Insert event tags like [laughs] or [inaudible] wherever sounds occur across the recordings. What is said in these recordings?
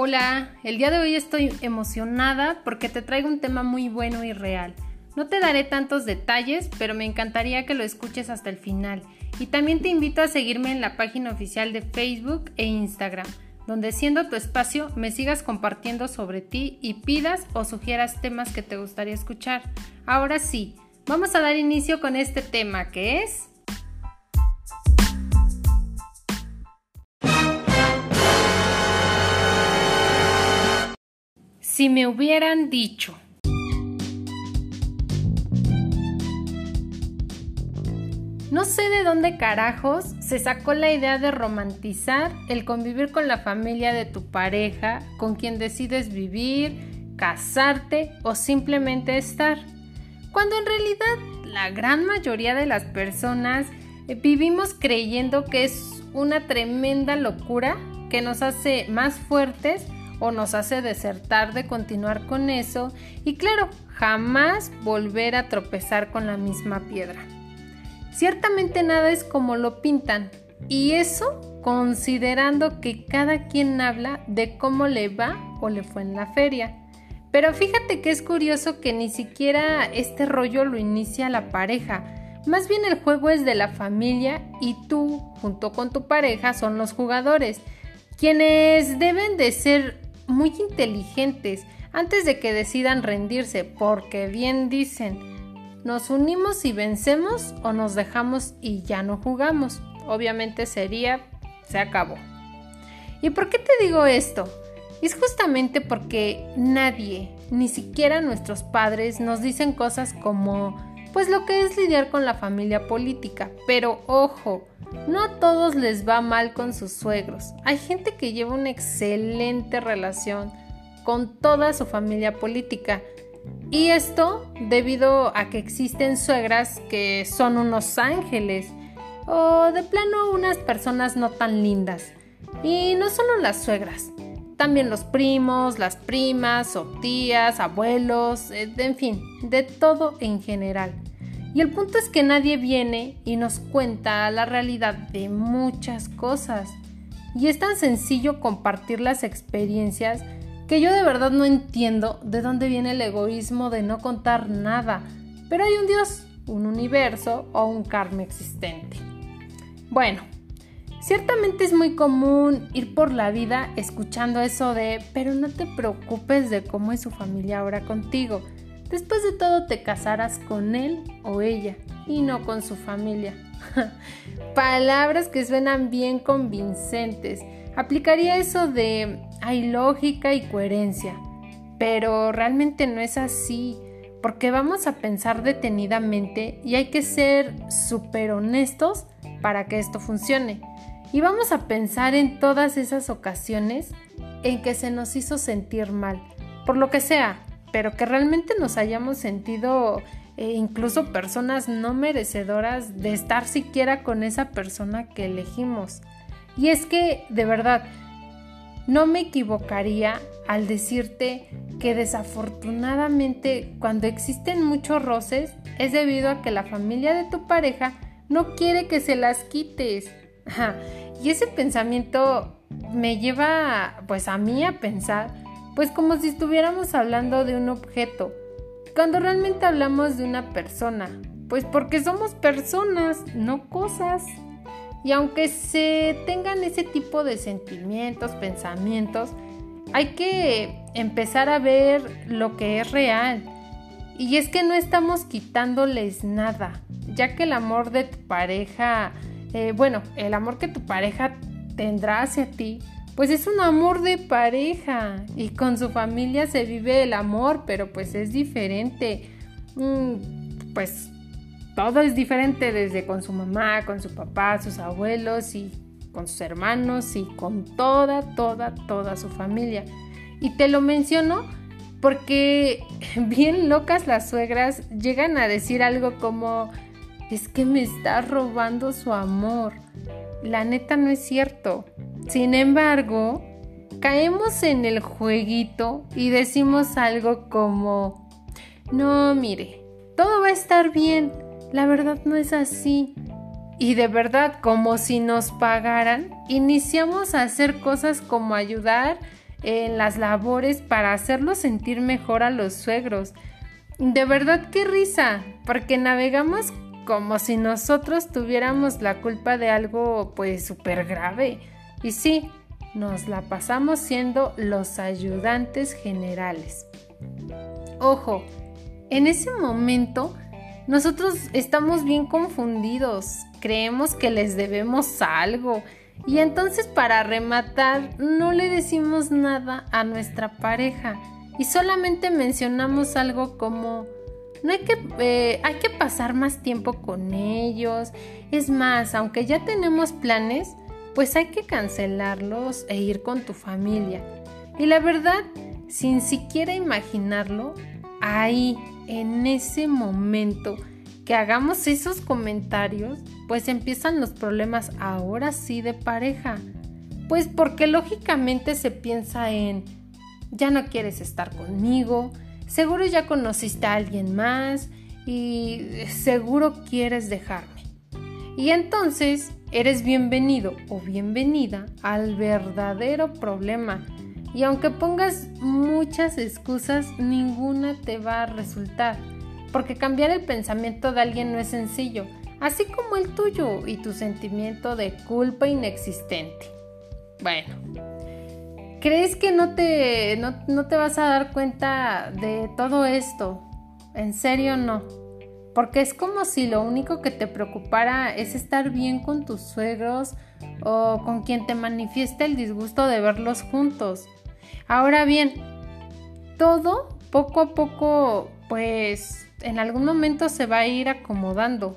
Hola, el día de hoy estoy emocionada porque te traigo un tema muy bueno y real. No te daré tantos detalles, pero me encantaría que lo escuches hasta el final. Y también te invito a seguirme en la página oficial de Facebook e Instagram, donde siendo tu espacio me sigas compartiendo sobre ti y pidas o sugieras temas que te gustaría escuchar. Ahora sí, vamos a dar inicio con este tema que es... Si me hubieran dicho. No sé de dónde carajos se sacó la idea de romantizar el convivir con la familia de tu pareja, con quien decides vivir, casarte o simplemente estar. Cuando en realidad la gran mayoría de las personas eh, vivimos creyendo que es una tremenda locura que nos hace más fuertes o nos hace desertar de continuar con eso y claro, jamás volver a tropezar con la misma piedra. Ciertamente nada es como lo pintan y eso considerando que cada quien habla de cómo le va o le fue en la feria. Pero fíjate que es curioso que ni siquiera este rollo lo inicia la pareja. Más bien el juego es de la familia y tú, junto con tu pareja, son los jugadores, quienes deben de ser muy inteligentes antes de que decidan rendirse, porque bien dicen, nos unimos y vencemos o nos dejamos y ya no jugamos. Obviamente sería, se acabó. ¿Y por qué te digo esto? Es justamente porque nadie, ni siquiera nuestros padres, nos dicen cosas como, pues lo que es lidiar con la familia política. Pero ojo, no a todos les va mal con sus suegros. Hay gente que lleva una excelente relación con toda su familia política. Y esto debido a que existen suegras que son unos ángeles o de plano unas personas no tan lindas. Y no solo las suegras, también los primos, las primas o tías, abuelos, eh, en fin, de todo en general. Y el punto es que nadie viene y nos cuenta la realidad de muchas cosas. Y es tan sencillo compartir las experiencias que yo de verdad no entiendo de dónde viene el egoísmo de no contar nada. Pero hay un Dios, un universo o un karma existente. Bueno, ciertamente es muy común ir por la vida escuchando eso de, pero no te preocupes de cómo es su familia ahora contigo. Después de todo te casarás con él o ella y no con su familia. [laughs] Palabras que suenan bien convincentes. Aplicaría eso de hay lógica y coherencia. Pero realmente no es así, porque vamos a pensar detenidamente y hay que ser súper honestos para que esto funcione. Y vamos a pensar en todas esas ocasiones en que se nos hizo sentir mal, por lo que sea, pero que realmente nos hayamos sentido eh, incluso personas no merecedoras de estar siquiera con esa persona que elegimos. Y es que, de verdad, no me equivocaría al decirte que desafortunadamente cuando existen muchos roces es debido a que la familia de tu pareja no quiere que se las quites. Y ese pensamiento me lleva pues a mí a pensar pues como si estuviéramos hablando de un objeto, cuando realmente hablamos de una persona, pues porque somos personas, no cosas. Y aunque se tengan ese tipo de sentimientos, pensamientos, hay que empezar a ver lo que es real. Y es que no estamos quitándoles nada, ya que el amor de tu pareja, eh, bueno, el amor que tu pareja tendrá hacia ti, pues es un amor de pareja y con su familia se vive el amor, pero pues es diferente. Mm, pues todo es diferente desde con su mamá, con su papá, sus abuelos y con sus hermanos y con toda, toda, toda su familia. Y te lo menciono porque [laughs] bien locas las suegras llegan a decir algo como, es que me está robando su amor. La neta no es cierto. Sin embargo, caemos en el jueguito y decimos algo como, no, mire, todo va a estar bien, la verdad no es así. Y de verdad, como si nos pagaran, iniciamos a hacer cosas como ayudar en las labores para hacerlos sentir mejor a los suegros. De verdad qué risa, porque navegamos como si nosotros tuviéramos la culpa de algo pues súper grave. Y sí, nos la pasamos siendo los ayudantes generales. Ojo, en ese momento nosotros estamos bien confundidos, creemos que les debemos algo y entonces para rematar no le decimos nada a nuestra pareja y solamente mencionamos algo como no hay que, eh, hay que pasar más tiempo con ellos. Es más, aunque ya tenemos planes, pues hay que cancelarlos e ir con tu familia. Y la verdad, sin siquiera imaginarlo, ahí, en ese momento que hagamos esos comentarios, pues empiezan los problemas ahora sí de pareja. Pues porque lógicamente se piensa en, ya no quieres estar conmigo, seguro ya conociste a alguien más y seguro quieres dejarme. Y entonces eres bienvenido o bienvenida al verdadero problema y aunque pongas muchas excusas, ninguna te va a resultar, porque cambiar el pensamiento de alguien no es sencillo, así como el tuyo y tu sentimiento de culpa inexistente. Bueno, ¿crees que no te, no, no te vas a dar cuenta de todo esto? En serio no. Porque es como si lo único que te preocupara es estar bien con tus suegros o con quien te manifiesta el disgusto de verlos juntos. Ahora bien, todo poco a poco, pues en algún momento se va a ir acomodando,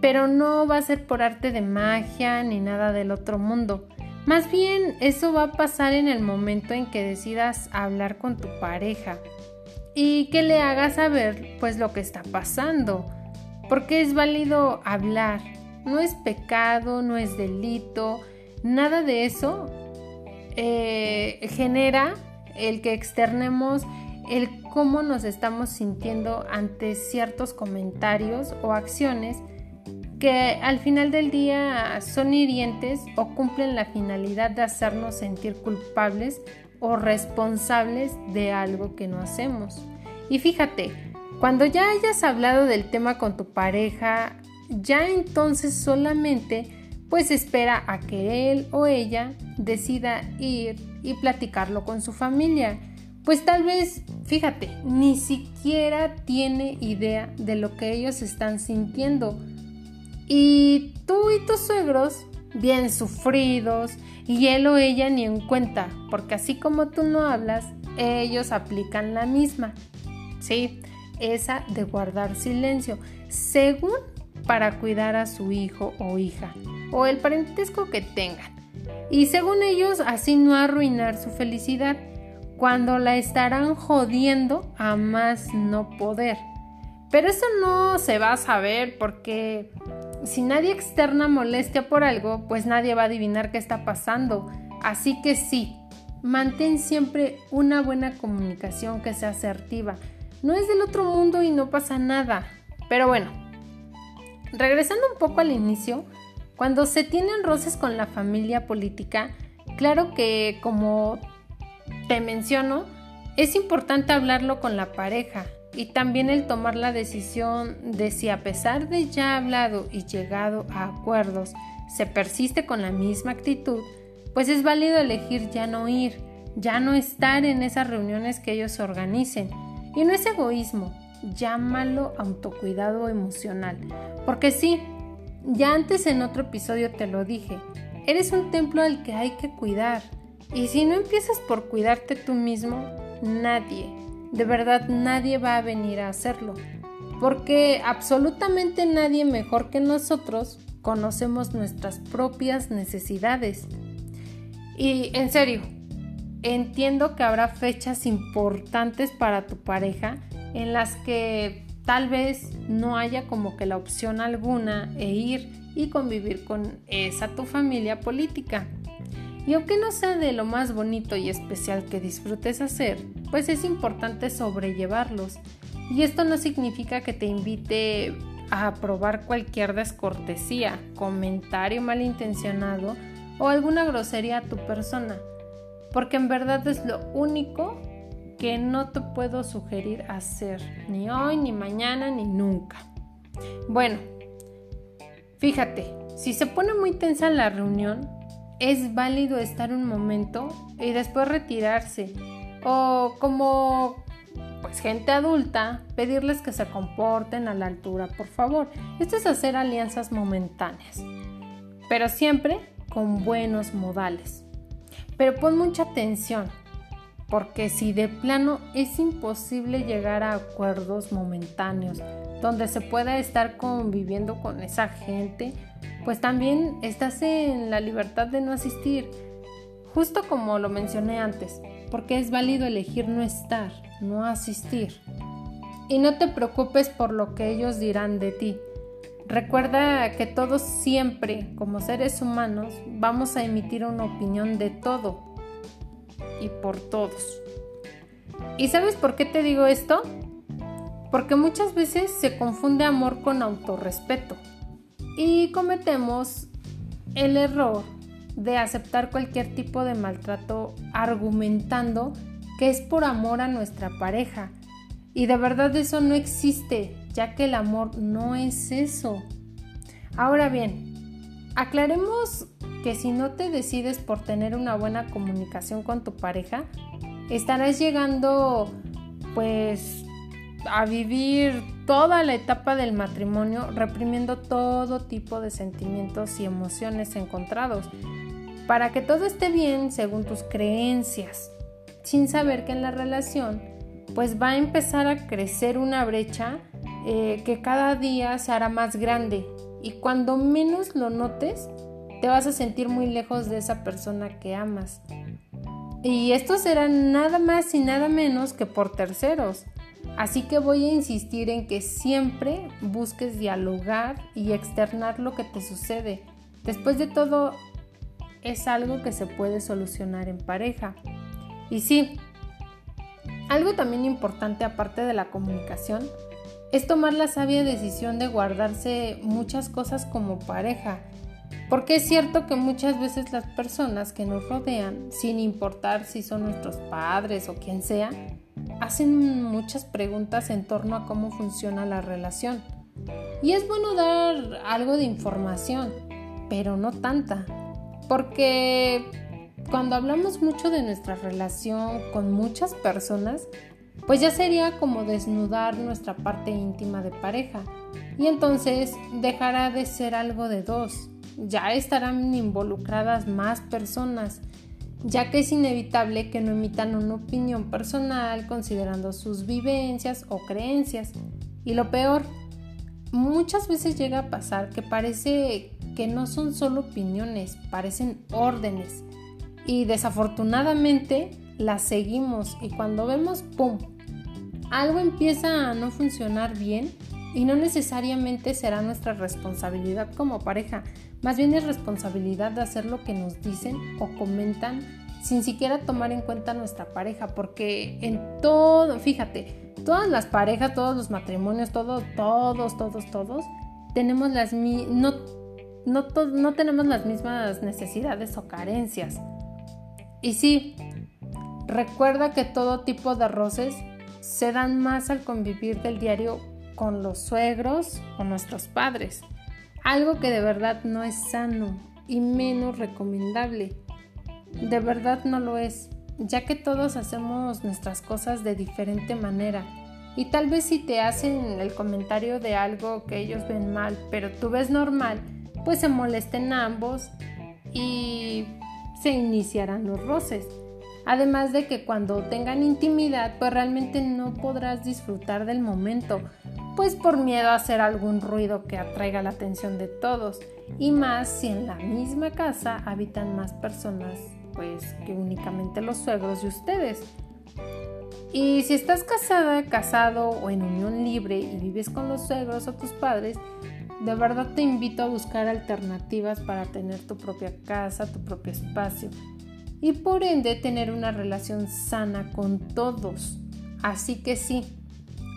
pero no va a ser por arte de magia ni nada del otro mundo. Más bien, eso va a pasar en el momento en que decidas hablar con tu pareja y que le hagas saber pues lo que está pasando, porque es válido hablar, no es pecado, no es delito, nada de eso eh, genera el que externemos el cómo nos estamos sintiendo ante ciertos comentarios o acciones que al final del día son hirientes o cumplen la finalidad de hacernos sentir culpables o responsables de algo que no hacemos. Y fíjate, cuando ya hayas hablado del tema con tu pareja, ya entonces solamente pues espera a que él o ella decida ir y platicarlo con su familia. Pues tal vez, fíjate, ni siquiera tiene idea de lo que ellos están sintiendo. Y tú y tus suegros, bien sufridos, y él o ella ni en cuenta, porque así como tú no hablas, ellos aplican la misma. Sí, esa de guardar silencio, según para cuidar a su hijo o hija o el parentesco que tengan. Y según ellos, así no arruinar su felicidad, cuando la estarán jodiendo a más no poder. Pero eso no se va a saber porque si nadie externa molestia por algo, pues nadie va a adivinar qué está pasando. Así que sí, mantén siempre una buena comunicación que sea asertiva. No es del otro mundo y no pasa nada. Pero bueno, regresando un poco al inicio, cuando se tienen roces con la familia política, claro que como te menciono, es importante hablarlo con la pareja y también el tomar la decisión de si a pesar de ya hablado y llegado a acuerdos se persiste con la misma actitud, pues es válido elegir ya no ir, ya no estar en esas reuniones que ellos organicen. Y no es egoísmo, llámalo autocuidado emocional, porque sí, ya antes en otro episodio te lo dije, eres un templo al que hay que cuidar. Y si no empiezas por cuidarte tú mismo, nadie, de verdad nadie va a venir a hacerlo. Porque absolutamente nadie mejor que nosotros conocemos nuestras propias necesidades. Y en serio, entiendo que habrá fechas importantes para tu pareja en las que tal vez no haya como que la opción alguna e ir y convivir con esa tu familia política. Y aunque no sea de lo más bonito y especial que disfrutes hacer, pues es importante sobrellevarlos. Y esto no significa que te invite a aprobar cualquier descortesía, comentario malintencionado o alguna grosería a tu persona. porque en verdad es lo único que no te puedo sugerir hacer, ni hoy, ni mañana, ni nunca. Bueno, fíjate, si se pone muy tensa la reunión, es válido estar un momento y después retirarse. O como pues gente adulta, pedirles que se comporten a la altura, por favor. Esto es hacer alianzas momentáneas, pero siempre con buenos modales. Pero pon mucha atención, porque si de plano es imposible llegar a acuerdos momentáneos donde se pueda estar conviviendo con esa gente, pues también estás en la libertad de no asistir, justo como lo mencioné antes, porque es válido elegir no estar, no asistir. Y no te preocupes por lo que ellos dirán de ti. Recuerda que todos siempre, como seres humanos, vamos a emitir una opinión de todo y por todos. ¿Y sabes por qué te digo esto? Porque muchas veces se confunde amor con autorrespeto y cometemos el error de aceptar cualquier tipo de maltrato argumentando que es por amor a nuestra pareja. Y de verdad eso no existe, ya que el amor no es eso. Ahora bien, aclaremos que si no te decides por tener una buena comunicación con tu pareja, estarás llegando pues a vivir toda la etapa del matrimonio reprimiendo todo tipo de sentimientos y emociones encontrados para que todo esté bien según tus creencias, sin saber que en la relación pues va a empezar a crecer una brecha eh, que cada día se hará más grande y cuando menos lo notes te vas a sentir muy lejos de esa persona que amas. Y esto será nada más y nada menos que por terceros. Así que voy a insistir en que siempre busques dialogar y externar lo que te sucede. Después de todo, es algo que se puede solucionar en pareja. Y sí, algo también importante aparte de la comunicación es tomar la sabia decisión de guardarse muchas cosas como pareja porque es cierto que muchas veces las personas que nos rodean, sin importar si son nuestros padres o quien sea, hacen muchas preguntas en torno a cómo funciona la relación. Y es bueno dar algo de información, pero no tanta. Porque cuando hablamos mucho de nuestra relación con muchas personas, pues ya sería como desnudar nuestra parte íntima de pareja. Y entonces dejará de ser algo de dos ya estarán involucradas más personas, ya que es inevitable que no emitan una opinión personal considerando sus vivencias o creencias. Y lo peor, muchas veces llega a pasar que parece no son solo opiniones, parecen órdenes. Y desafortunadamente las seguimos y cuando vemos, ¡pum!, algo empieza a no funcionar bien y no necesariamente será nuestra responsabilidad como pareja, más bien es responsabilidad de hacer lo que nos dicen o comentan sin siquiera tomar en cuenta nuestra pareja, porque en todo, fíjate, todas las parejas, todos los matrimonios, todos, todos, todos, todos, tenemos las no, no, tenemos las mismas necesidades o carencias. Y sí, recuerda que todo tipo de roces se dan más al convivir del diario con los suegros o nuestros padres. Algo que de verdad no es sano y menos recomendable. De verdad no lo es, ya que todos hacemos nuestras cosas de diferente manera. Y tal vez si te hacen el comentario de algo que ellos ven mal, pero tú ves normal, pues se molesten ambos y se iniciarán los roces. Además de que cuando tengan intimidad, pues realmente no podrás disfrutar del momento, pues por miedo a hacer algún ruido que atraiga la atención de todos, y más si en la misma casa habitan más personas, pues que únicamente los suegros de ustedes. Y si estás casada, casado o en unión libre y vives con los suegros o tus padres, de verdad te invito a buscar alternativas para tener tu propia casa, tu propio espacio y por ende tener una relación sana con todos. Así que sí,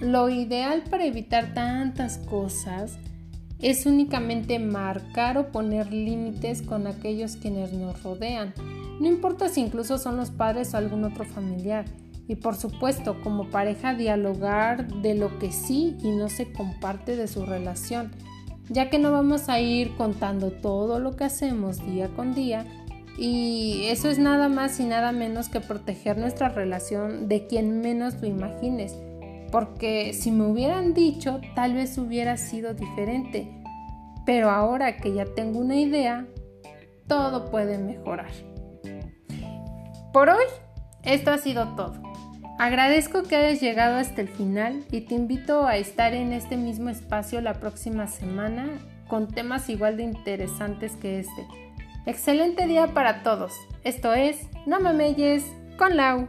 lo ideal para evitar tantas cosas es únicamente marcar o poner límites con aquellos quienes nos rodean, no importa si incluso son los padres o algún otro familiar. Y por supuesto, como pareja, dialogar de lo que sí y no se comparte de su relación, ya que no vamos a ir contando todo lo que hacemos día con día y eso es nada más y nada menos que proteger nuestra relación de quien menos lo imagines, porque si me hubieran dicho tal vez hubiera sido diferente, pero ahora que ya tengo una idea, todo puede mejorar. Por hoy, esto ha sido todo. Agradezco que hayas llegado hasta el final y te invito a estar en este mismo espacio la próxima semana con temas igual de interesantes que este. Excelente día para todos. Esto es No con Lau.